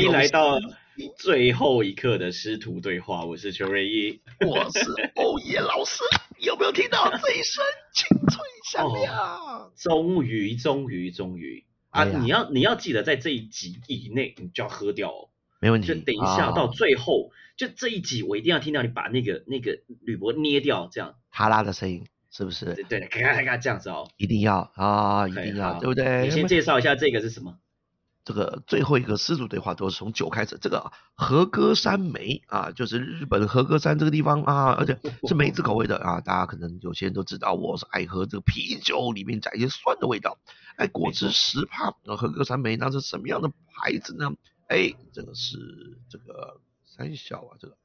欢迎来到最后一刻的师徒对话，我是邱瑞一，我是欧耶老师，有没有听到这一声清脆响亮？终于，终于，终于啊！你要你要记得在这一集以内，你就要喝掉哦，没问题。就等一下到最后，就这一集我一定要听到你把那个那个铝箔捏掉，这样哈拉的声音是不是？对，咔咔咔这样子哦，一定要啊，一定要，对不对？你先介绍一下这个是什么？这个最后一个师祖对话都是从酒开始。这个和歌山梅啊，就是日本和歌山这个地方啊，而且是梅子口味的啊。大家可能有些人都知道，我是爱喝这个啤酒里面加一些酸的味道。哎，果汁十帕，和歌山梅那是什么样的牌子呢？哎，这个是这个三小啊，这个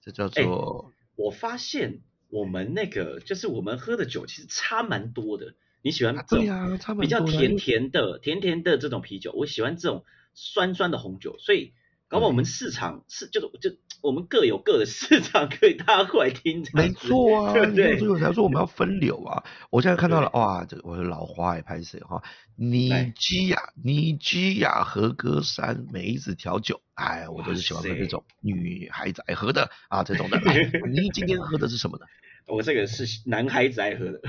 这叫做。我发现我们那个就是我们喝的酒其实差蛮多的。你喜欢这种比较甜甜的、甜甜的这种啤酒，我喜欢这种酸酸的红酒，所以搞不好我们市场是就是就我们各有各的市场，可以大家过来听。没错啊，对不对？所以我才说我们要分流啊。我现在看到了，哇，这个我的老花也拍谁哈？尼基亚，尼基亚和歌山梅子调酒，哎，我都是喜欢喝这种女孩子爱喝的啊，这种的。你今天喝的是什么呢？我这个是男孩子爱喝的，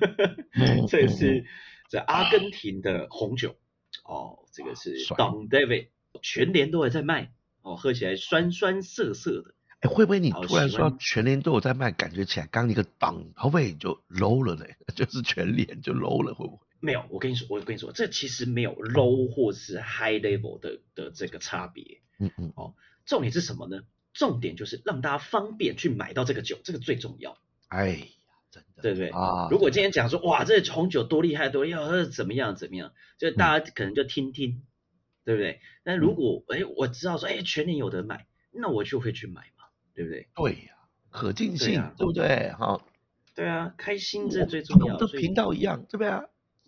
这是这阿根廷的红酒哦，这个是 Don David，全年都还在卖哦，喝起来酸酸涩涩的。哎，会不会你突然说全年都有在卖，感觉起来刚一个档，会不会就 low 了呢？就是全年就 low 了，会不会？没有，我跟你说，我跟你说，这其实没有 low 或是 high level 的的这个差别。嗯嗯，哦，重点是什么呢？重点就是让大家方便去买到这个酒，这个最重要。哎呀，真的，对不对啊？如果今天讲说，哇，这红酒多厉害，多厉害，怎么样，怎么样，就大家可能就听听，对不对？那如果哎，我知道说，哎，全年有得买，那我就会去买嘛，对不对？对呀，可进性，对不对？哈，对啊，开心这最重要。的频道一样，对不对？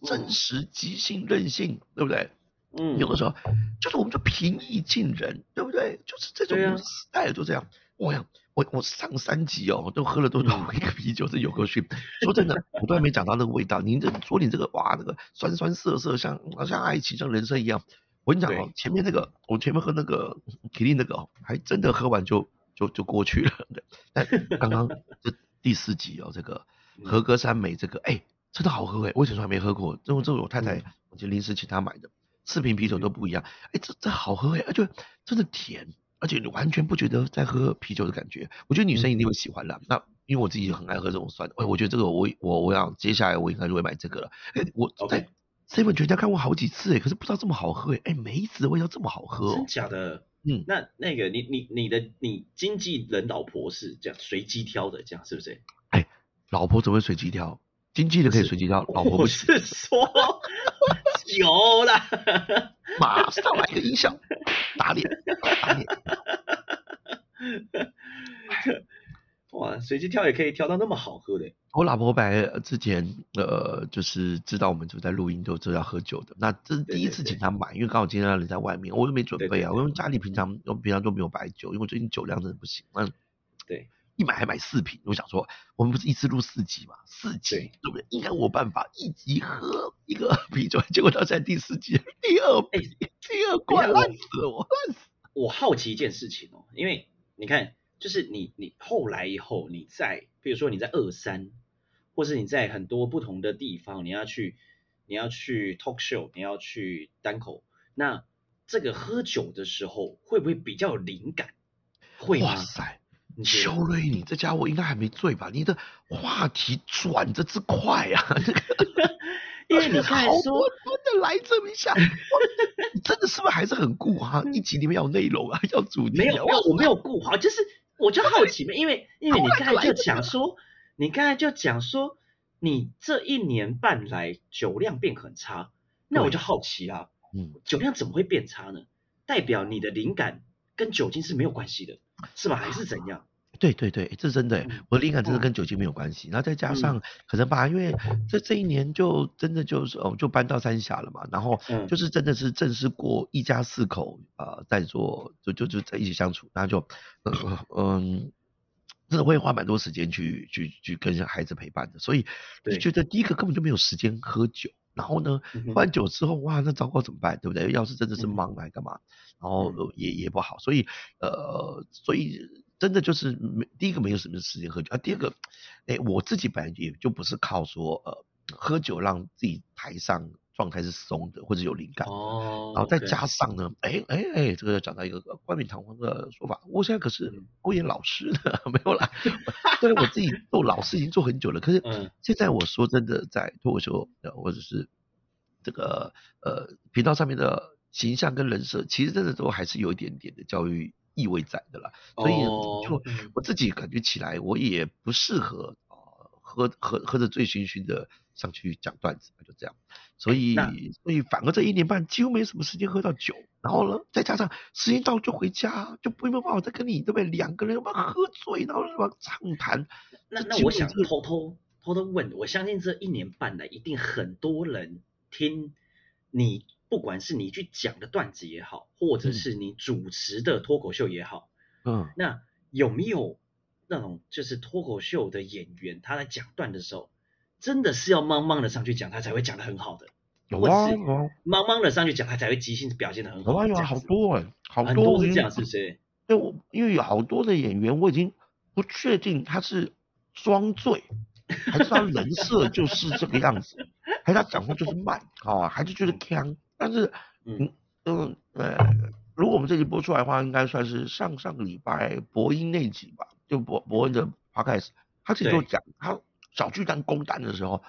真实、即兴、任性，对不对？嗯，有的时候就是我们就平易近人，对不对？就是这种时代就这样。我呀，我我上三集哦，都喝了多少一个啤酒，是有个训。说真的，我都还没讲到那个味道。您这说你这个哇，那个酸酸涩涩，像像爱情，像人生一样。我跟你讲哦，前面那个我前面喝那个吉利那个哦，还真的喝完就就就过去了。对但刚刚这第四集哦，这个和歌山美这个，哎，真的好喝哎，我以前从来没喝过。这这我太太，我就临时请她买的，四瓶啤酒都不一样。哎，这这好喝哎，而且真的甜。而且你完全不觉得在喝啤酒的感觉，我觉得女生一定会喜欢的。那因为我自己很爱喝这种酸的，哎，我觉得这个我我我想接下来我应该就会买这个了。哎，我在 seven 全家看过好几次，哎，可是不知道这么好喝，哎，梅子的味道这么好喝，真假的？嗯，那那个你你你的你经纪人老婆是这样随机挑的，这样是不是？哎，老婆怎么会随机挑？经纪人可以随机挑，老婆不是说 有了，马上来个音效。打脸，打脸！哇，随机挑也可以挑到那么好喝的。我老婆本来之前呃，就是知道我们就在录音，都知道要喝酒的。那这是第一次请他买，因为刚好今天人在外面，我又没准备啊。我家里平常我平常都没有白酒，因为我最近酒量真的不行。那，对，一买还买四瓶。我想说，我们不是一次录四集嘛？四集对不对？应该我办法一集喝一个 啤酒，结果到现在第四集第二杯。第二关烂死我，烂死！我好奇一件事情哦，因为你看，就是你你后来以后，你在比如说你在二三，或是你在很多不同的地方，你要去你要去 talk show，你要去单口，那这个喝酒的时候会不会比较有灵感？会吗？哇塞，邱瑞，你这家伙应该还没醉吧？你的话题转的之快呀！因为你刚才说，真的来这么一下，你真的是不是还是很固哈？一集里面要内容啊，要主题。没有，没有，我没有固化，就是我就好奇嘛，因为 因为你刚才就讲说，你刚才就讲说，你这一年半来酒量变很差，那我就好奇啊，嗯，酒量怎么会变差呢？代表你的灵感跟酒精是没有关系的，是吧？还是怎样？对对对，这真的，我的灵感真的跟酒精没有关系。然后再加上可能吧，因为这这一年就真的就是哦，就搬到三峡了嘛。然后就是真的是正式过一家四口啊，在做就就就在一起相处，然后就嗯，真的会花蛮多时间去去去跟孩子陪伴的。所以就觉得第一个根本就没有时间喝酒，然后呢，喝完酒之后，哇，那糟糕怎么办？对不对？要是真的是忙来干嘛？然后也也不好，所以呃，所以真的就是没第一个没有什么时间喝酒啊，第二个，哎，我自己本来也就不是靠说呃喝酒让自己台上。状态是松的，或者有灵感，哦，然后再加上呢，哎哎哎，这个要讲到一个冠冕堂皇的说法，我现在可是欧演老师呢，没有啦，虽然我自己做老师已经做很久了，可是现在我说真的，在脱口秀或者是这个呃频道上面的形象跟人设，其实真的都还是有一点点的教育意味在的啦，所以就我自己感觉起来，我也不适合啊喝喝喝着醉醺醺的。上去讲段子，就这样，所以所以反而这一年半几乎没什么时间喝到酒，然后呢，再加上时间到就回家，就没有办法再跟你对不对？两个人要不要喝醉，然后什么畅谈？那那我想偷偷偷偷问，我相信这一年半来一定很多人听你，不管是你去讲的段子也好，或者是你主持的脱口秀也好，嗯，那有没有那种就是脱口秀的演员他在讲段的时候？真的是要莽莽的上去讲，他才会讲的很好的。有啊，莽莽的上去讲，他才会即兴表现的很好。有啊，有啊，好多哎，好多是这样，是不是？因为我因为有好多的演员，我已经不确定他是装醉，还是他人设就是这个样子，还是他讲话就是慢啊，还是就是腔。但是，嗯嗯呃，如果我们这集播出来的话，应该算是上上个礼拜博音那集吧，就博博恩的 podcast，他自己就讲他。小巨蛋攻蛋的时候，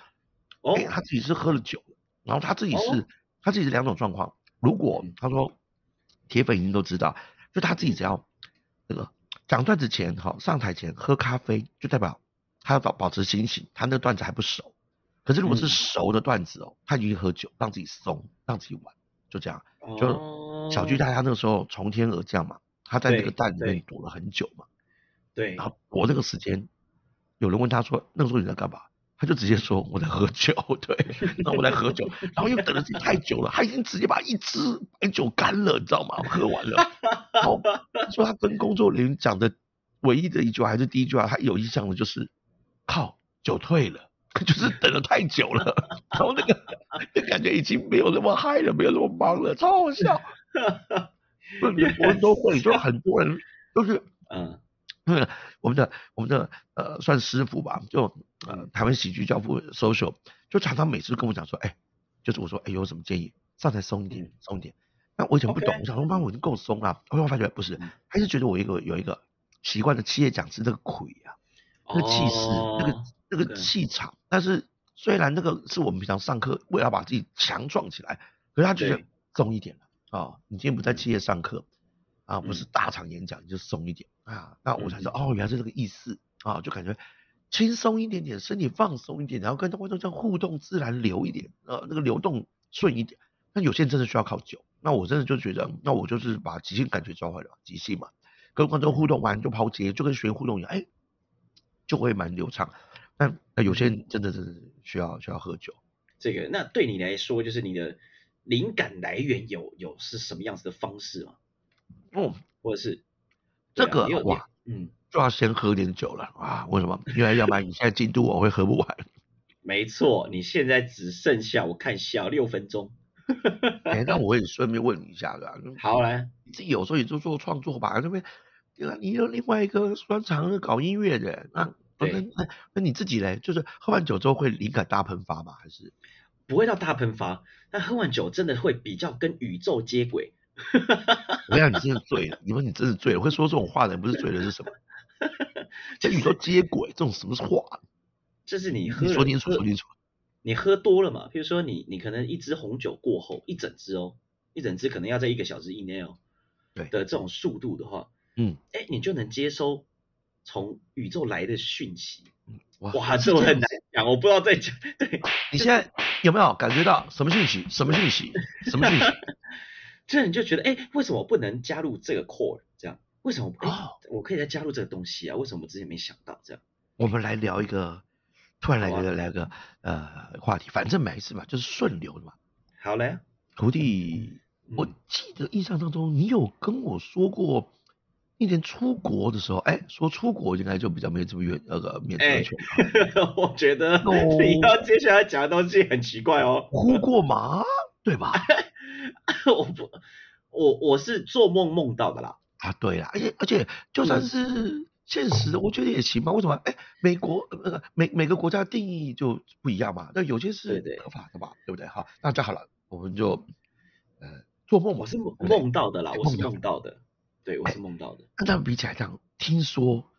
哦，他自己是喝了酒，然后他自己是他自己是两种状况。如果他说铁粉已经都知道，就他自己只要那个讲段子前哈上台前喝咖啡，就代表他要保保持清醒，他那个段子还不熟。可是如果是熟的段子哦，他已经喝酒，让自己松，让自己玩，就这样。就小巨蛋他那个时候从天而降嘛，他在那个蛋里面躲了很久嘛，对，然后躲那个时间。有人问他说：“那个时候你在干嘛？”他就直接说：“我在喝酒。”对，那我在喝酒，然后又等了自己太久了，他已经直接把一支白酒干了，你知道吗？喝完了。然后说他跟工作人员讲的唯一的一句话还是第一句话，他有印象的就是：“靠，酒退了。”就是等了太久了，然后那个就感觉已经没有那么嗨了，没有那么忙了，超好笑。很多人都会，就很多人都是嗯。嗯，我们的我们的呃算师傅吧，就呃台湾喜剧教父 social，就常常每次跟我讲说，哎，就是我说，哎有什么建议，上台松一点，松一点。那我以前不懂，我想说妈我已经够松了，后来发觉不是，还是觉得我一个有一个习惯的企业讲师那个魁啊，那个气势，那个那个气场。但是虽然那个是我们平常上课为了把自己强壮起来，可是他觉得松一点了啊，你今天不在企业上课。啊，不是大场演讲，你就松一点啊。那我才知道，哦，原来是这个意思啊，就感觉轻松一点点，身体放松一点，然后跟观众这样互动自然流一点，呃，那个流动顺一点。那有些人真的需要靠酒，那我真的就觉得，那我就是把即兴感觉抓回来，即兴嘛，跟观众互动完就抛接，就跟学员互动一样，哎，就会蛮流畅。但那有些人真的是需要需要喝酒。这个，那对你来说，就是你的灵感来源有有是什么样子的方式吗？嗯，或者是这个哇，嗯，就要先喝点酒了啊？为什么？因为要不然你现在进度我会喝不完。没错，你现在只剩下我看小六分钟。哎，那我也顺便问你一下吧。好来，你自己有时候也就做创作吧？那边你有另外一个专长搞音乐的，那那那那你自己嘞？就是喝完酒之后会灵感大喷发吗？还是不会到大喷发？但喝完酒真的会比较跟宇宙接轨。我讲你真的醉 了，你说你真是醉了，会说这种话的人不是醉了是什么？跟宇宙接轨，这种什么话？这是你喝说清楚，说清楚。你喝多了嘛？比如说你你可能一支红酒过后，一整支哦，一整支可能要在一个小时以内哦，对的这种速度的话，嗯，哎，你就能接收从宇宙来的讯息。哇，这很难讲，我不知道在讲。对你现在有没有感觉到什么讯息？什么讯息？什么讯息？这你就觉得，哎，为什么我不能加入这个 core？这样，为什么？哎，我可以再加入这个东西啊？为什么我之前没想到？这样，我们来聊一个，突然来个来个呃话题，反正没事嘛，就是顺流的嘛。好嘞，徒弟，我记得印象当中，你有跟我说过，一年出国的时候，哎，说出国应该就比较没这么远那个免责权。我觉得 你要接下来讲的东西很奇怪哦。呼过麻，对吧？我不，我我是做梦梦到的啦。啊，对啦，而且而且就算是现实，我觉得也行吧。为什么？哎，美国那个每每个国家定义就不一样嘛。那有些是合法的嘛，对不对？好，那这样好了，我们就呃做梦，我是梦到的啦，我是梦到的。对，我是梦到的。那这样比起来，这样听说，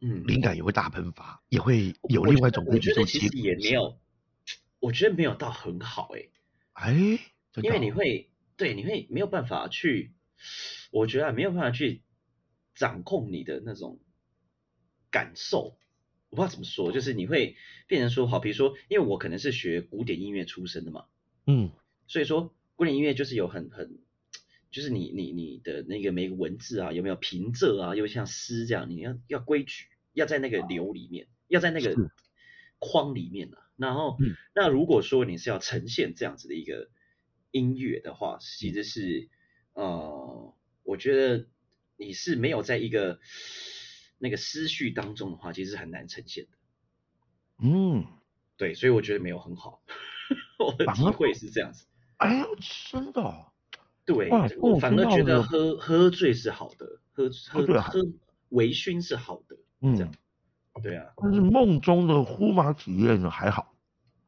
嗯，灵感也会大喷发，也会有另外一种我觉得其实也没有，我觉得没有到很好哎。哎，因为你会，对，你会没有办法去，我觉得没有办法去掌控你的那种感受。我不知道怎么说，就是你会变成说，好，比如说，因为我可能是学古典音乐出身的嘛，嗯，所以说古典音乐就是有很很。就是你你你的那个每个文字啊，有没有平仄啊？又像诗这样，你要要规矩，要在那个流里面，要在那个框里面啊。然后，那如果说你是要呈现这样子的一个音乐的话，其实是呃，我觉得你是没有在一个那个思绪当中的话，其实很难呈现的。嗯，对，所以我觉得没有很好。我的体会是这样子。哎呦，真的。对，我反而觉得喝喝醉是好的，喝喝喝微醺是好的，这样，对啊。但是梦中的呼麻体验呢还好，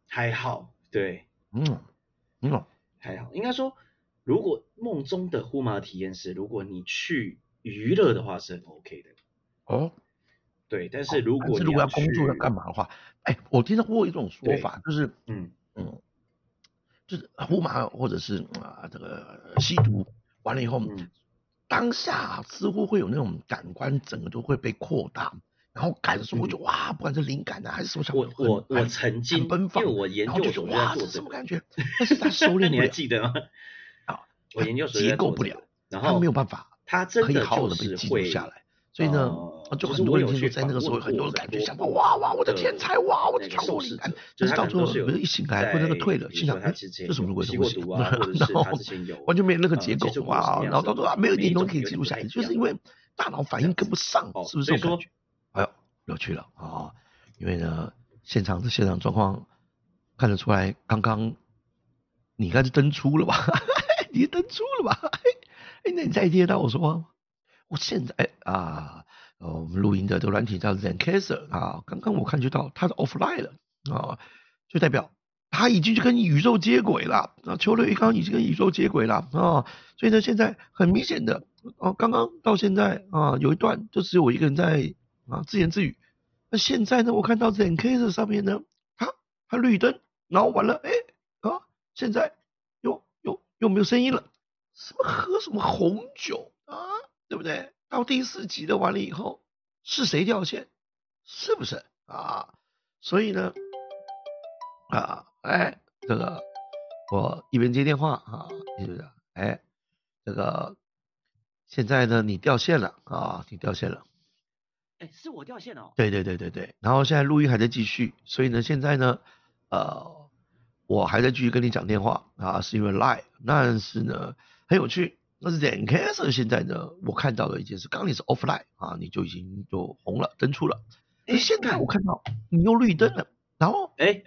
还好，对，嗯，嗯，还好。应该说，如果梦中的呼麻体验是，如果你去娱乐的话是很 OK 的。哦，对，但是如果如果要工作要干嘛的话，哎，我听到过一种说法，就是，嗯嗯。就是呼麻或者是啊这个吸毒完了以后，当下似乎会有那种感官整个都会被扩大，然后感受就哇，不管是灵感啊还是什么，我我我曾经奔放，因为我研究所哇这什么感觉？但是他收敛你还记得吗？啊，我研究所结构不了，然后没有办法，他真的就是会下来。所以呢，就很多人就在那个时候很多的感觉，想到哇哇，我的天才哇，我的超过灵感，但是到最后比如一醒来或者那个退了，心想哎，这什么鬼东西？然后完全没有那个结构哇，然后到最后没有一点东西可以记录下来，就是因为大脑反应跟不上，是不是这种感觉？哎呦，有趣了啊！因为呢，现场的现场状况看得出来，刚刚你应该是登出了吧？你登出了吧？哎，那你再接到我说话吗？我现在啊，呃，我们录音的这个软体叫 Zencaster 啊，刚刚我看就到它是 offline 了啊，就代表它已经去跟宇宙接轨了啊，球类刚已经跟宇宙接轨了啊，所以呢，现在很明显的啊，刚刚到现在啊，有一段就只有我一个人在啊自言自语，那现在呢，我看到 Zencaster 上面呢，它它绿灯，然后完了，哎啊，现在又又又没有声音了，什么喝什么红酒？对不对？到第四集的完了以后，是谁掉线？是不是啊？所以呢，啊，哎，这个我一边接电话啊，是不是？哎，这个现在呢，你掉线了啊，你掉线了。哎，是我掉线了。对对对对对。然后现在录音还在继续，所以呢，现在呢，呃，我还在继续跟你讲电话啊，是因为 live，但是呢，很有趣。那是 Zencaster 现在呢，我看到的一件事，刚你是 offline 啊，你就已经就红了，登出了。哎，现在我看到你又绿灯了，然后哎，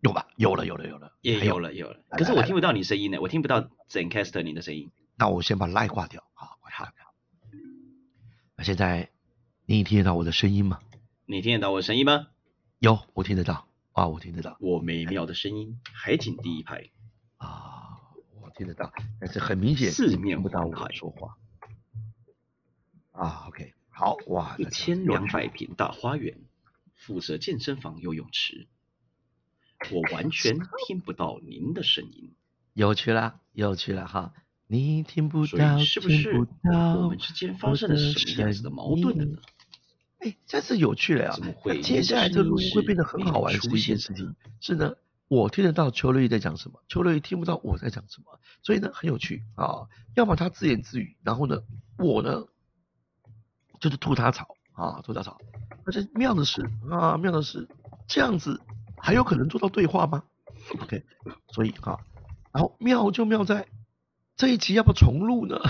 有吧？有了，有了，有了，也有了，有了。可是我听不到你声音呢，我听不到 Zencaster 你的声音。那我先把 line 挂掉，好，挂掉。那现在你听得到我的声音吗？你听得到我的声音吗？有，我听得到啊，我听得到。我美妙的声音，海景第一排啊。听得到，但是很明显四面不到我说话啊。OK，好哇，一千两百平大花园，附设健身房、游泳池，我完全 听不到您的声音。有趣啦，有趣了哈！你听不到，是不是我们之间发生了什么样子的矛盾呢？哎，这次有趣了呀！接下来这录音会变得很好玩的一件事情是呢。我听得到邱瑞在讲什么，邱瑞听不到我在讲什么，所以呢很有趣啊。要么他自言自语，然后呢我呢就是吐他草啊吐他草。而且妙的是啊妙的是这样子还有可能做到对话吗？OK，所以啊然后妙就妙在这一集要不要重录呢？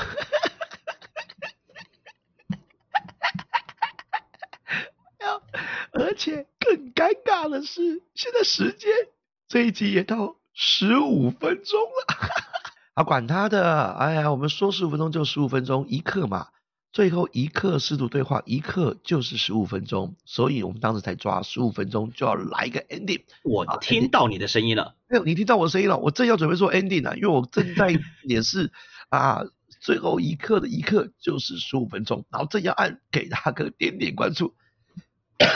而且更尴尬的是现在时间。这一集也到十五分钟了。啊，管他的，哎呀，我们说十五分钟就十五分钟，一刻嘛。最后一刻适度对话，一刻就是十五分钟，所以我们当时才抓十五分钟就要来一个 ending。我听到你的声音了，没有，你听到我声音了，我正要准备做 ending 呢，因为我正在演示 啊，最后一刻的一刻就是十五分钟，然后正要按给大哥点点关注，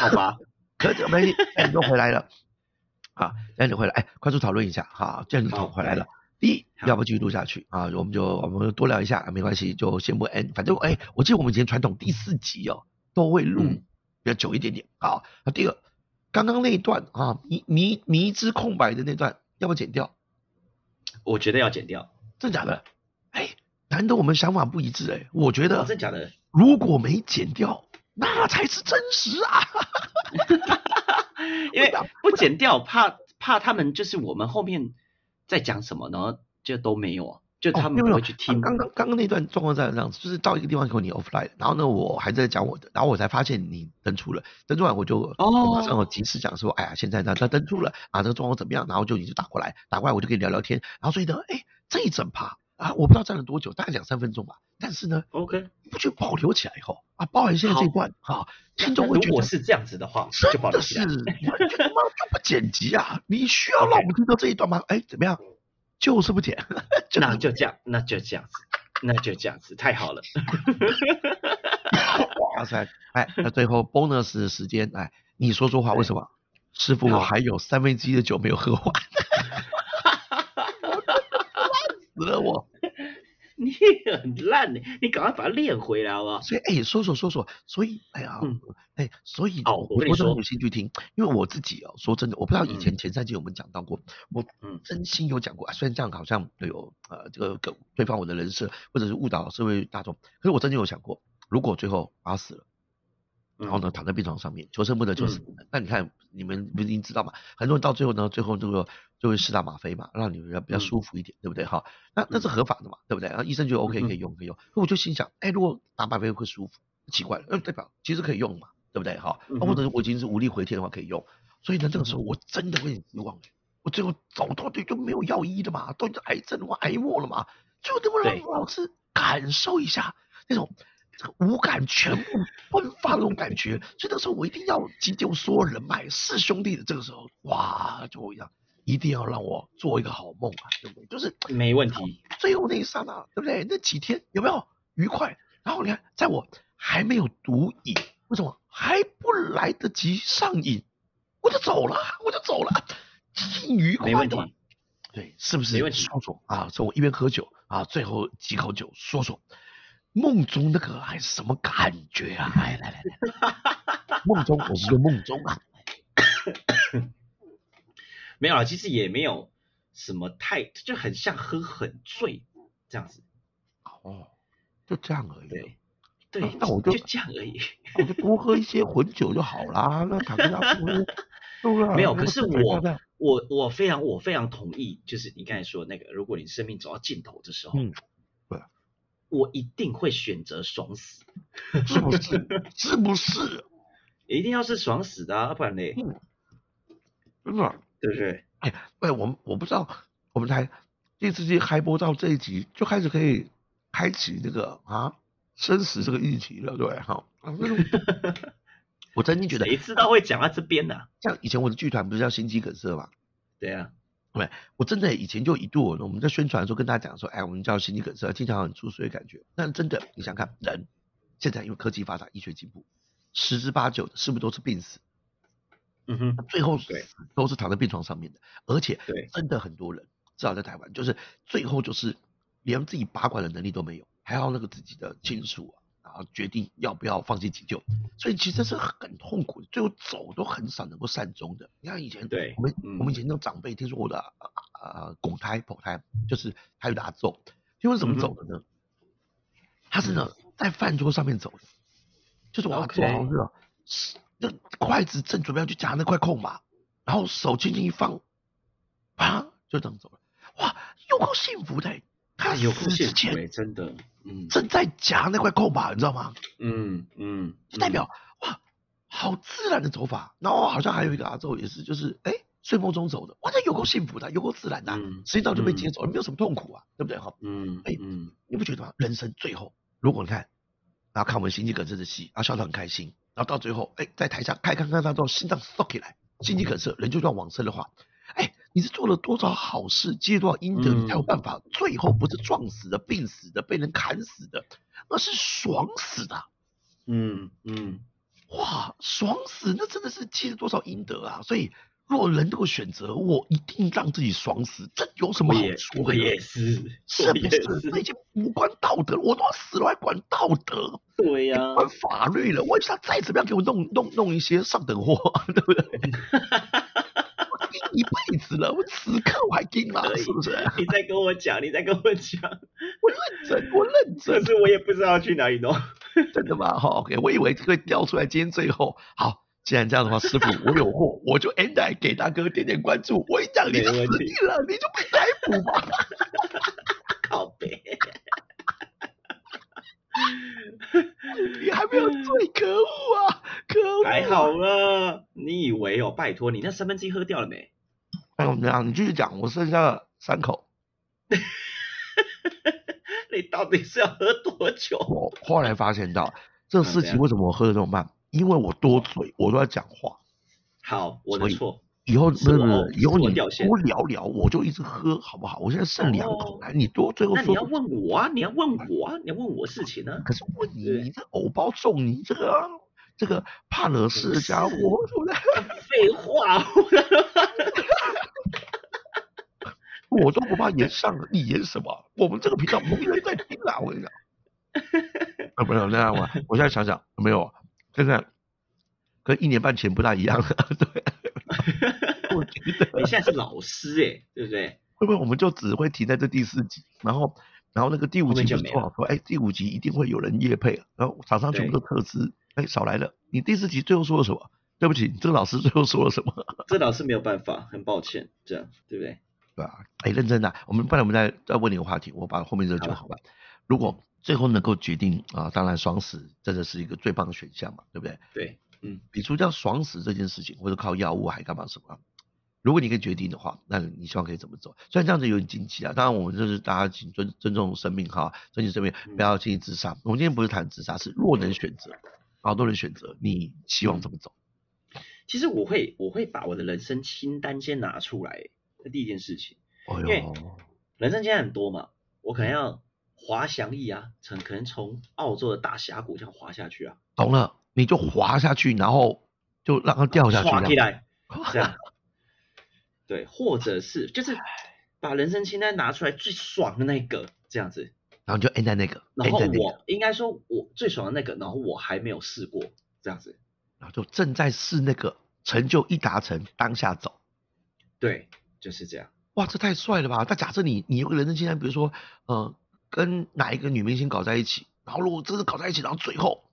好吧？可准备，ending 都回来了，啊，ending 回来，哎，快速讨论一下，好，ending 回来了。第一，要不继续录下去啊？我们就我们多聊一下，没关系，就先不 end。反正哎，我记得我们以前传统第四集哦，都会录比较久一点点。好，那第二，刚刚那一段啊，迷迷迷之空白的那段，要不要剪掉？我觉得要剪掉。真假的？哎，难得我们想法不一致哎，我觉得真假的，如果没剪掉，那才是真实啊。因为不剪掉，怕怕他们就是我们后面。在讲什么呢？就都没有啊，就他们不会去听。刚刚刚刚那段状况在这样子，就是到一个地方以后你 offline，然后呢我还在讲我的，然后我才发现你登出了，登出来我就马上及时讲说，哎呀现在他他登出了啊这个状况怎么样？然后就你就打过来，打过来我就跟你聊聊天，然后所以呢，哎这一整趴啊我不知道站了多久，大概两三分钟吧，但是呢，OK，不就保留起来以后啊，包含现在这一段啊，听众会觉得如果是这样子的话，真的是完全他妈就不剪辑啊！你需要让我们听到这一段吗？哎怎么样？就是不剪，那就这样，那就这样子，那就这样子，太好了。哇塞，哎，那最后 bonus 的时间，哎，你说说话，为什么？师傅，我还有三分之一的酒没有喝完。死了我。你很烂呢，你赶快把它练回来好不好？所以哎，说说说说，所以哎呀，哎，所以哦，我跟你说，有兴趣听，因为我自己哦，说真的，我不知道以前前三集有没有讲到过，我真心有讲过啊。虽然这样好像有呃这个对方我的人设，或者是误导社会大众，可是我真的有想过，如果最后把死了。然后呢，躺在病床上面，求生不得，求死不能。那你看，你们不一定知道嘛？很多人到最后呢，最后这个就会施打吗啡嘛，让你们比较舒服一点，对不对？哈，那那是合法的嘛，对不对？然后医生觉得 OK 可以用，可以用。那我就心想，哎，如果打吗啡会舒服，奇怪了，那代表其实可以用嘛，对不对？哈，或者我已经是无力回天的话可以用。所以呢，这个时候我真的会很希望，我最后走到底就没有药医的嘛，都癌症的话癌末了嘛，就能不能让老师感受一下那种。五感全部迸发那种感觉，所以那时候我一定要集结所有人脉，是兄弟的。这个时候，哇，就一样，一定要让我做一个好梦啊，对不对？就是没问题。最后那一刹那，对不对？那几天有没有愉快？然后你看，在我还没有毒瘾，为什么还不来得及上瘾，我就走了，我就走了，挺愉快的。没问题。对，是不是？没问题。说说啊，说我一边喝酒啊，最后几口酒，说说。梦中那个还是什么感觉啊？来来来来，梦中我们的梦中啊，没有了，其实也没有什么太，就很像喝很醉这样子。哦，就这样而已。对，对，那我就就这样而已。我就多喝一些混酒就好啦。那卡斯拉夫，没有。可是我我我非常我非常同意，就是你刚才说那个，如果你生命走到尽头的时候。我一定会选择爽死，是不是？是不是？一定要是爽死的啊，不然嘞，真的，对不对？哎，喂，我们我不知道，我们才第四季开播到这一集就开始可以开启这个啊生死这个议题了，对哈？我真心觉得，谁知道会讲到这边呢？像以前我的剧团不是叫心肌梗塞吗？对啊。对，我真的以前就一度我们在宣传的时候跟大家讲说，哎，我们叫心肌梗塞，经常很出水的感觉。但真的，你想看人，现在因为科技发达，医学进步，十之八九的是不是都是病死？嗯哼，最后都是躺在病床上面的，而且，真的很多人，至少在台湾，就是最后就是连自己拔管的能力都没有，还好那个自己的亲属啊。啊，决定要不要放弃急救，所以其实是很痛苦的，最后走都很少能够善终的。你看以前，对，我们我们以前那种长辈听说我的，呃，拱胎剖胎，就是还有拿走，因为怎么走的呢？他是呢在饭桌上面走的，就是我要做好热，那筷子正准备要去夹那块空嘛，然后手轻轻一放，啪，就这样走了，哇，有够幸福的。他有死之前真的，嗯，正在夹那块空吧，你知道吗？嗯嗯，就代表哇，好自然的走法。然后好像还有一个阿周也是，就是哎睡梦中走的，哇，这有够幸福的，有够自然的，实际上就被接走了，没有什么痛苦啊，对不对哈？嗯，哎，你不觉得吗？人生最后，如果你看，然后看我们心肌梗塞的戏，然后笑得很开心，然后到最后，哎，在台上开看看他之后，心脏缩起来，心肌梗塞，人就算往生的话，哎，你是做了多少好事，积多少阴德，你才有办法最后不是撞死的、病死的、被人砍死的，而是爽死的。嗯嗯，哇，爽死，那真的是积了多少阴德啊！所以。如果人都选择，我一定让自己爽死，这有什么好处？我也是，是不是？这已经无关道德了，我都要死了还管道德？对呀，管法律了，我想再怎么样给我弄弄弄一些上等货，对不对？我盯一辈子了，我此刻我还盯吗？是不是？你在跟我讲，你在跟我讲，我认真，我认真，可是我也不知道去哪里弄，真的吗？好，OK，我以为会掉出来，今天最后好。既然这样的话，师傅，我有货，我就 end 来给大哥点点关注。我一讲你就死定了，你就被逮捕吧。靠背，你还没有醉，可恶啊！可恶。还好了，你以为哦？拜托，你那三分之一喝掉了没？哎，我这样，你继续讲，我剩下三口。你到底是要喝多久？我后来发现到这事情为什么我喝的这么慢？因为我多嘴，我都要讲话。好，我的错。以后不是不是，以后你多聊聊，我就一直喝，好不好？我现在剩两口，来，你多最后说。那你要问我啊，你要问我啊，你要问我事情呢？可是问你，你这藕包重，你这个这个怕惹事的家伙，废话，我都不怕演上了，你演什么？我们这个频道没人在听啊，我跟你讲。啊，不是那样嘛？我现在想想，没有。现在跟一年半前不大一样了，对。我觉得你现在是老师哎，对不对？会不会我们就只会停在这第四集，然后然后那个第五集就说好说，哎，第五集一定会有人夜配，然后厂商全部都特资，哎，少来了。你第四集最后说了什么？对不起，这个老师最后说了什么？这老师没有办法，很抱歉，这样对不对？对吧？哎，认真的，我们不然我们再再问你个话题，我把后面这个就好吧。如果最后能够决定啊，当然双十真的是一个最棒的选项嘛，对不对？对，嗯，比如叫爽死这件事情，或者靠药物还干嘛什么？如果你可以决定的话，那你希望可以怎么走？虽然这样子有点惊奇啊，当然我们就是大家请尊尊重生命哈，尊重生命，不要轻易自杀。我们今天不是谈自杀，是若能选择，好多人选择，你希望怎么走？其实我会我会把我的人生清单先拿出来，这第一件事情，因为人生清单很多嘛，我可能要。滑翔翼啊，从可能从澳洲的大峡谷这样滑下去啊。懂了，你就滑下去，然后就让它掉下去。滑起来，这样。对，或者是就是 把人生清单拿出来最爽的那个这样子，然后就 end 在那个。然后我应该说我最爽的那个，然后我还没有试过这样子，然后就正在试那个，成就一达成，当下走。对，就是这样。哇，这太帅了吧！但假设你你有个人生清单，比如说，嗯。跟哪一个女明星搞在一起，然后如果真的搞在一起，然后最后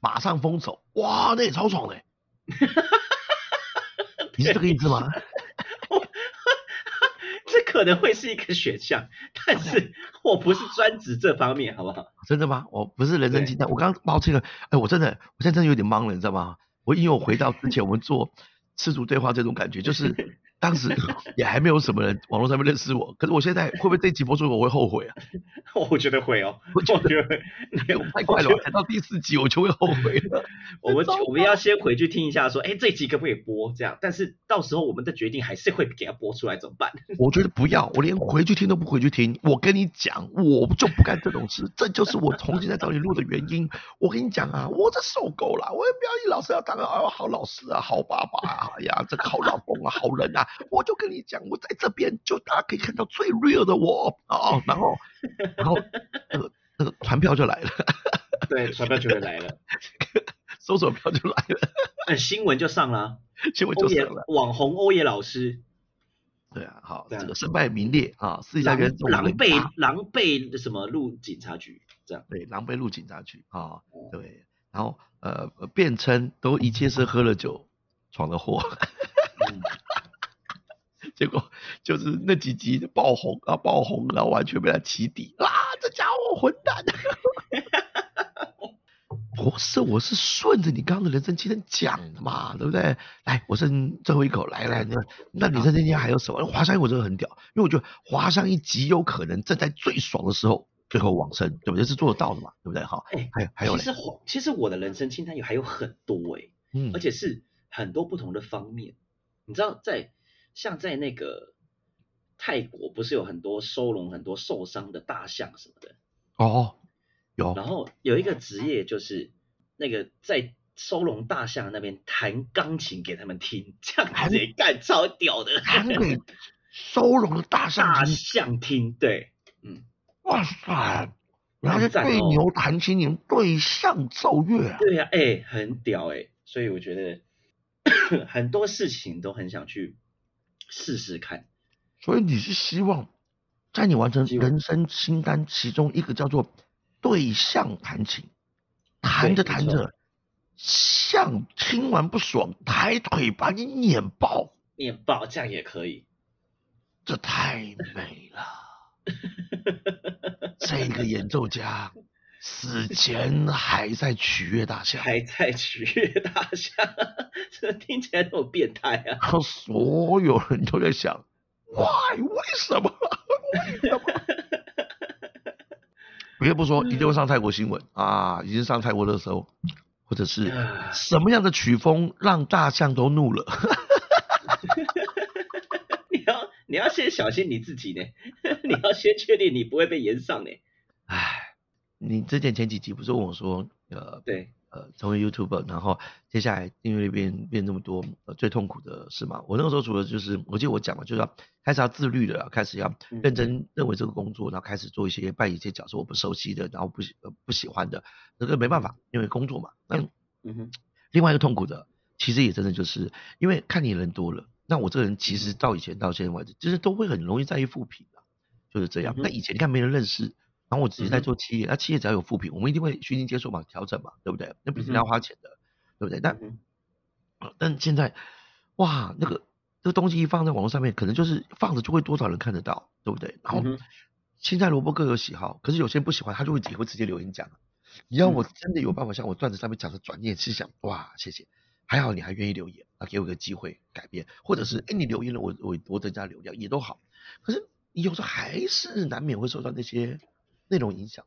马上封手，哇，那也超爽的。你是这个意思吗？这可能会是一个选项，但是我不是专指这方面，好不好？真的吗？我不是人生清单，我刚刚抱歉了，哎，我真的，我现在真的有点懵了，你知道吗？我因为我回到之前我们做赤足对话这种感觉，就是。当时 也还没有什么人网络上面认识我，可是我现在会不会这集播出我会后悔啊？我觉得会哦，我觉得太快了，才到第四集我就会后悔了。我们我们要先回去听一下，说哎这集可不可以播？这样，但是到时候我们的决定还是会给他播出来，怎么办？我觉得不要，我连回去听都不回去听。我跟你讲，我就不干这种事，这就是我重新再找你录的原因。我跟你讲啊，我这受够了，我也不要一老是要当个好老师啊，好爸爸啊，哎呀，这个好老公啊，好人啊。我就跟你讲，我在这边就大家可以看到最 real 的我啊，然后，然后那个那个传票就来了，对，传票就会来了，搜索票就来了，哎，新闻就上了，新闻就上了，网红欧耶老师，对啊，好，这个身败名裂啊，私下跟狼狈狼狈什么入警察局这样，对，狼狈入警察局啊，对，然后呃，辩称都一切是喝了酒闯的祸。结果就是那几集爆红啊，爆红，然后完全被他起底啊！这家伙混蛋！不是，我是顺着你刚刚的人生经验讲的嘛，对不对？来，我剩最后一口，来来，那那你生今天还有什么？华山我真的很屌，因为我觉得华山一极有可能正在最爽的时候最后往生，对不对？是做得到的嘛，对不对？好，哎，还有还有，其实其实我的人生清单有还有很多哎，嗯，而且是很多不同的方面。你知道，在像在那个泰国，不是有很多收容很多受伤的大象什么的？哦。有，然后有一个职业就是那个在收容大象那边弹钢琴给他们听，这样子也干超屌的，弹给收容的大 象大象听，对，嗯，哇塞，然后对牛弹琴，你们对象奏乐，对呀，哎，很屌哎，所以我觉得 很多事情都很想去试试看，所以你是希望在你完成人生清单其中一个叫做。对象弹琴，弹着弹着，像听完不爽，抬腿把你碾爆，碾爆这样也可以，这太美了。这个演奏家死前还在取悦大象，还在取悦大象，这听起来那么变态啊！所有人都在想，Why？为什么？为什么？别不说，一定会上泰国新闻啊！已经上泰国热搜，或者是什么样的曲风让大象都怒了？你要你要先小心你自己呢，你要先确定你不会被延上呢。唉，你之前前几集不是问我说，呃，对。呃，成为 YouTuber，然后接下来订阅率变变那么多，呃，最痛苦的事嘛？我那个时候除了就是，我记得我讲嘛，就是要开始要自律的，开始要认真认为这个工作，然后开始做一些扮演一些角色我不熟悉的，然后不喜呃不喜欢的，那个没办法，因为工作嘛。那嗯哼，另外一个痛苦的，其实也真的就是因为看你人多了，那我这个人其实到以前到现在为止，就是都会很容易在意负评的，就是这样。那以前你看没人认识。然后我直接在做企业，那企业只要有副品，我们一定会虚心接受嘛，调整嘛，对不对？那毕竟要花钱的，对不对？但但现在，哇，那个这个东西一放在网络上面，可能就是放着就会多少人看得到，对不对？然后现在萝卜各有喜好，可是有些人不喜欢，他就会也会直接留言讲。你要我真的有办法像我段子上面讲的转念思想，哇，谢谢，还好你还愿意留言啊，给我个机会改变，或者是哎你留言了，我我我增加流量也都好，可是你有时候还是难免会受到那些。内容影响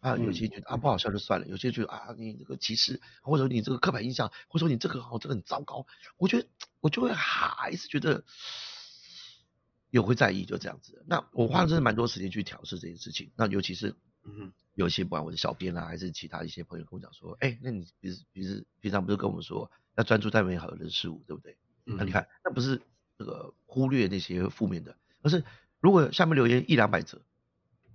啊，有些觉得啊不好笑就算了，有些觉得啊你这个歧视，或者你这个刻板印象，或者说你这个好这个很糟糕，我觉得我就会还是觉得有会在意就这样子。那我花了真的蛮多时间去调试这件事情。那尤其是嗯，有些不管我的小编啊，还是其他一些朋友跟我讲说，哎，那你平时平时平常不是跟我们说要专注在美好的人事物，对不对？那你看，那不是这个忽略那些负面的，而是如果下面留言一两百则。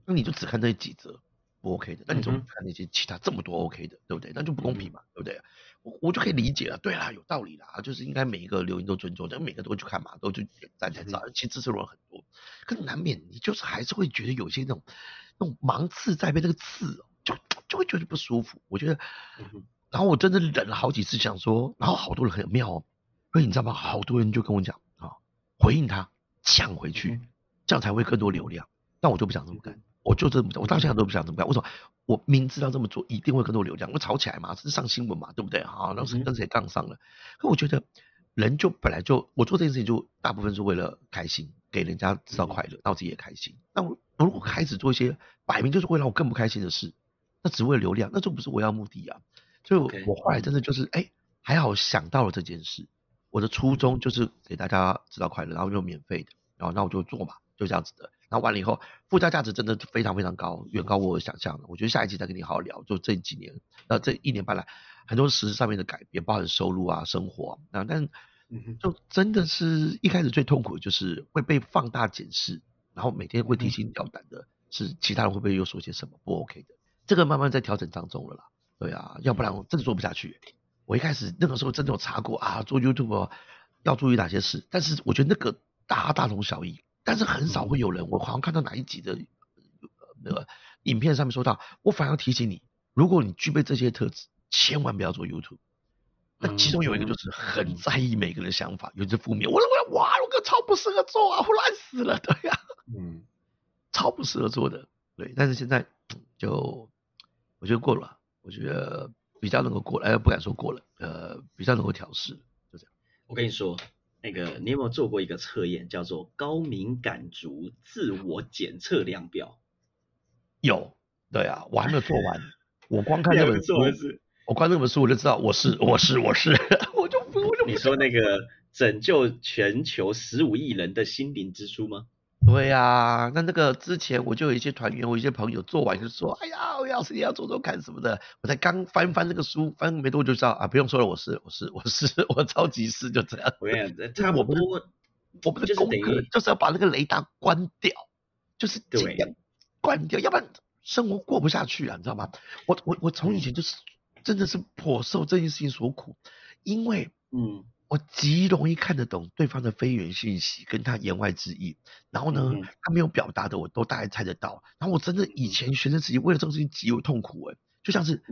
那你就只看这几则不 OK 的，那你怎么看那些其他这么多 OK 的，对不对？那就不公平嘛，对不对？我我就可以理解了，对啦，有道理啦，就是应该每一个留言都尊重，但每个都会去看嘛，都去点赞才知道，其实支持人很多，可难免你就是还是会觉得有些那种那种芒刺在被那个刺，哦就就会觉得不舒服。我觉得，然后我真的忍了好几次想说，然后好多人很妙哦，所以你知道吗？好多人就跟我讲啊，回应他抢回去，这样才会更多流量，但我就不想这么干。我就这么，我到现在都不想怎么干。为什么？我明知道这么做一定会更多流量，会吵起来嘛，是上新闻嘛，对不对？好，然后跟谁杠上了？可我觉得人就本来就，我做这件事情就大部分是为了开心，给人家制造快乐，让自己也开心。那我如果开始做一些摆明就是会让我更不开心的事，那只为了流量，那就不是我要目的啊。所以，我后来真的就是，哎，还好想到了这件事。我的初衷就是给大家制造快乐，然后又免费的，然后那我就做嘛，就这样子的。那完了以后，附加价值真的非常非常高，远高我想象的。我觉得下一期再跟你好好聊，就这几年，呃，这一年半来，很多实质上面的改变，包含收入啊、生活啊，但就真的是一开始最痛苦的就是会被放大检视，然后每天会提心吊胆的，是其他人会不会又说些什么不 OK 的。这个慢慢在调整当中了啦。对啊，要不然我真的做不下去。我一开始那个时候真的有查过啊，做 YouTube 要注意哪些事，但是我觉得那个大大同小异。但是很少会有人，我好像看到哪一集的那个影片上面说到，我反而提醒你，如果你具备这些特质，千万不要做 YouTube。那其中有一个就是很在意每个人的想法，有些负面，我认为哇，我哥超不适合做啊，我烂死了，对呀，嗯，超不适合做的，对。但是现在就我觉得过了，我觉得比较能够过，哎，不敢说过了，呃，比较能够调试，就这样。我跟你说，那个你有没有做过一个测验，叫做高敏感族自我检测量表？有，对啊，我还没有做完，我光看这本书，我光这本书我就知道我是我是我是，我 就不我就你说那个拯救全球十五亿人的心灵之书吗？对呀，那那个之前我就有一些团员，我一些朋友做完就说，哎呀，我要是你要做做看什么的，我才刚翻翻这个书，翻没多久就知道啊，不用说了，我是我是我是我超级是就这样。我跟你讲，差不多，我们的功课就是要把那个雷达关掉，就是尽量关掉，要不然生活过不下去啊，你知道吗？我我我从以前就是真的是颇受这件事情所苦，因为嗯。我极容易看得懂对方的非语言信息，跟他言外之意。然后呢，他没有表达的，我都大概猜得到。然后我真的以前学生时期为了这种事情极为痛苦哎，就像是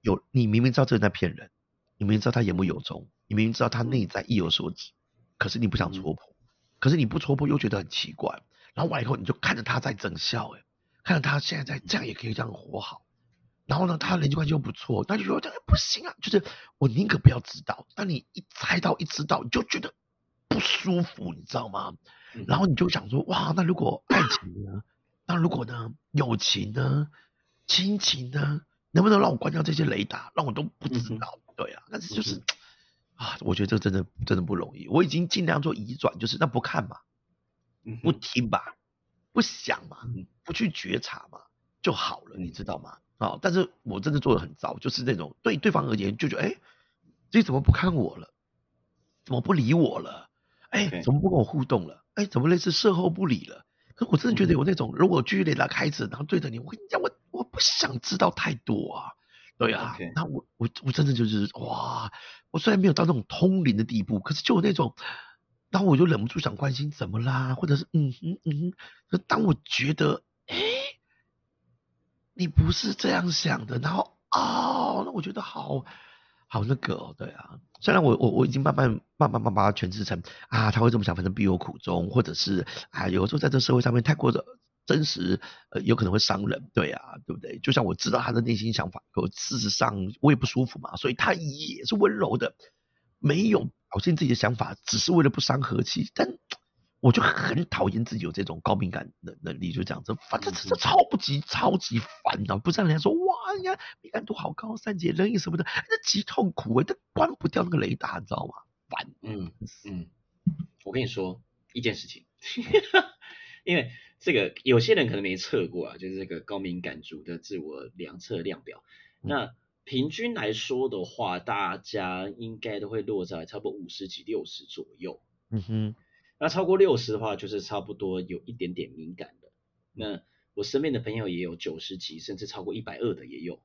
有你明明知道这人在骗人，你明明知道他言不由衷，你明明知道他内在意有所指，可是你不想戳破，可是你不戳破又觉得很奇怪。然后完以后你就看着他在整笑哎，看着他现在在这样也可以这样活好。然后呢，他人际关系又不错，那就说这不行啊，就是我宁可不要知道。当你一猜到一知道，你就觉得不舒服，你知道吗？然后你就想说，哇，那如果爱情呢？那如果呢？友情呢？亲情呢？能不能让我关掉这些雷达，让我都不知道？对啊，但是就是啊，我觉得这真的真的不容易。我已经尽量做移转，就是那不看嘛，不听吧，不想嘛，不去觉察嘛，就好了，你知道吗？啊！但是我真的做的很糟，就是那种对对方而言就觉得，哎，这怎么不看我了？怎么不理我了？哎，怎么不跟我互动了？哎，怎么类似事后不理了？可我真的觉得有那种，如果距离拉开子，然后对着你，我跟你讲，我我不想知道太多啊。对啊，那我我我真的就是哇！我虽然没有到那种通灵的地步，可是就有那种，然后我就忍不住想关心怎么啦，或者是嗯哼嗯哼。当我觉得哎。你不是这样想的，然后哦，那我觉得好好那个哦，对啊，虽然我我我已经慢慢慢慢慢把它诠释成啊，他会这么想，反正必有苦衷，或者是啊，有时候在这社会上面太过的真实，呃，有可能会伤人，对啊，对不对？就像我知道他的内心想法，可事实上我也不舒服嘛，所以他也是温柔的，没有表现自己的想法，只是为了不伤和气，但。我就很讨厌自己有这种高敏感能能力，就这样子，反正这这超不级超级烦恼，不像人家说哇，人家敏感度好高，三节人意什么的，那极痛苦哎，他关不掉那个雷达，你知道吗？烦，嗯嗯，我跟你说一件事情，因为这个有些人可能没测过啊，就是这个高敏感族的自我量测量表，那平均来说的话，大家应该都会落在差不多五十几六十左右，嗯哼。那超过六十的话，就是差不多有一点点敏感的。那我身边的朋友也有九十几，甚至超过一百二的也有。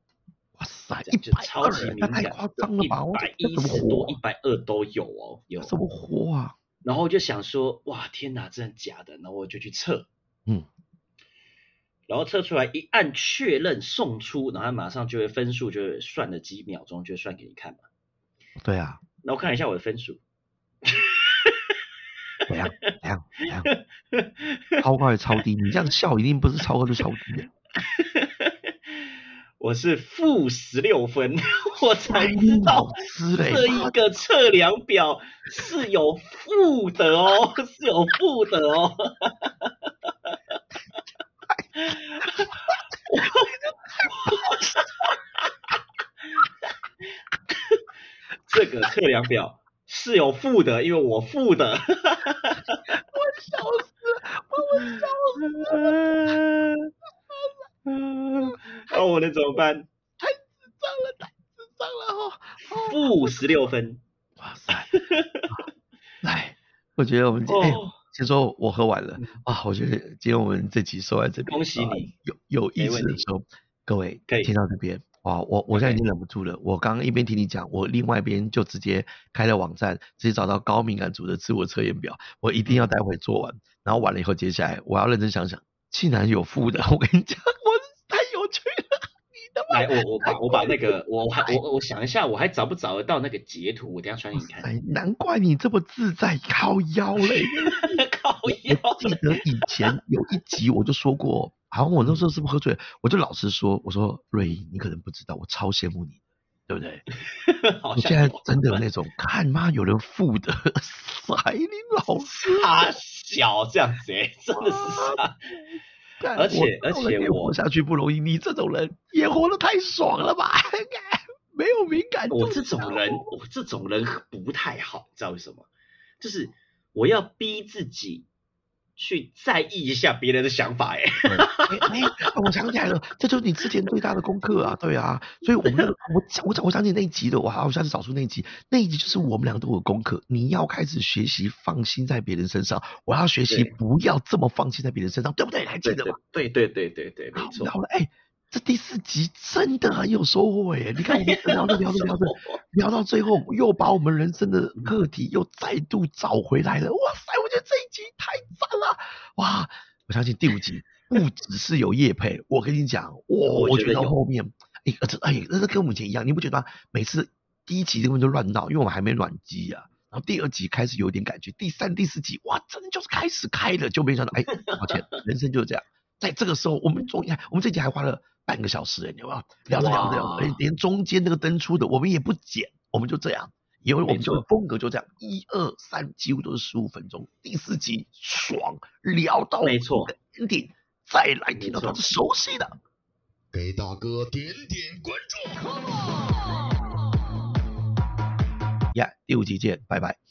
哇塞，就超级敏感，夸张了吧？一百一十多、一百二都有哦，有。怎么活啊？然后就想说，哇，天哪，真的假的？然后我就去测，嗯，然后测出来一按确认送出，然后马上就会分数就会算了几秒钟就算给你看嘛。对啊。那我看一下我的分数。怎样？怎样？怎样？超高还是超低？你这样笑一定不是超高就超低的。我是负十六分，我才知道这一个测量表是有负的哦，是有负的哦。这个测量表。是有负的，因为我负的，我笑死，我我笑死了，那我能怎么办？太智障了，太智障了哈！负十六分，哇塞！来，我觉得我们今天先说我喝完了啊，我觉得今天我们这集说在这边，恭喜你，有有意思的时候，各位听到这边。哇，我我现在已经忍不住了。我刚刚一边听你讲，我另外一边就直接开了网站，直接找到高敏感族的自我测验表。我一定要待会做完，然后完了以后，接下来我要认真想想，竟然有负的，我跟你讲，我太有趣了。来，我我把我把那个，我还我我想一下，我还找不找得到那个截图？我等下传给你看。哎，难怪你这么自在，靠腰嘞，靠腰。记得以前有一集我就说过。好像我那时候是不是喝醉？我就老实说，我说瑞，你可能不知道，我超羡慕你。对不对？我现在真的有那种看妈有人富的 海林老师，他小这样子，真的是傻。而且而且我活下去不容易，你这种人也活得太爽了吧？没有敏感度。我这种人，我这种人不太好，你知道为什么？就是我要逼自己。去在意一下别人的想法，哎，哎，我想起来了，这就是你之前最大的功课啊，对啊，所以我们我我我想起那一集的，我好像是找出那一集，那一集就是我们两个都有功课，你要开始学习放心在别人身上，我要学习不要这么放心在别人身上，对不对？还记得吗？对对对对对，没错。好了，哎。这第四集真的很有收获耶！你看我们聊着聊着聊着，聊到最后又把我们人生的课题又再度找回来了。哇塞，我觉得这一集太赞了！哇，我相信第五集不只是有叶配，我跟你讲，我我觉得后面，哎，这哎，那是跟我们以前一样，你不觉得吗？每次第一集根本就乱闹，因为我们还没暖机啊。然后第二集开始有点感觉，第三、第四集哇，真的就是开始开了，就没想到，哎，抱歉，人生就是这样。在这个时候，我们终于，我们这集还花了半个小时，哎，有没有？聊着聊着聊着，连中间那个灯出的，我们也不剪，我们就这样，因为我们就风格就这样，一二三，几乎都是十五分钟。第四集爽，聊到没错，ending，再来听到他是熟悉的，给大哥点点关注。呀，第五集见，拜拜。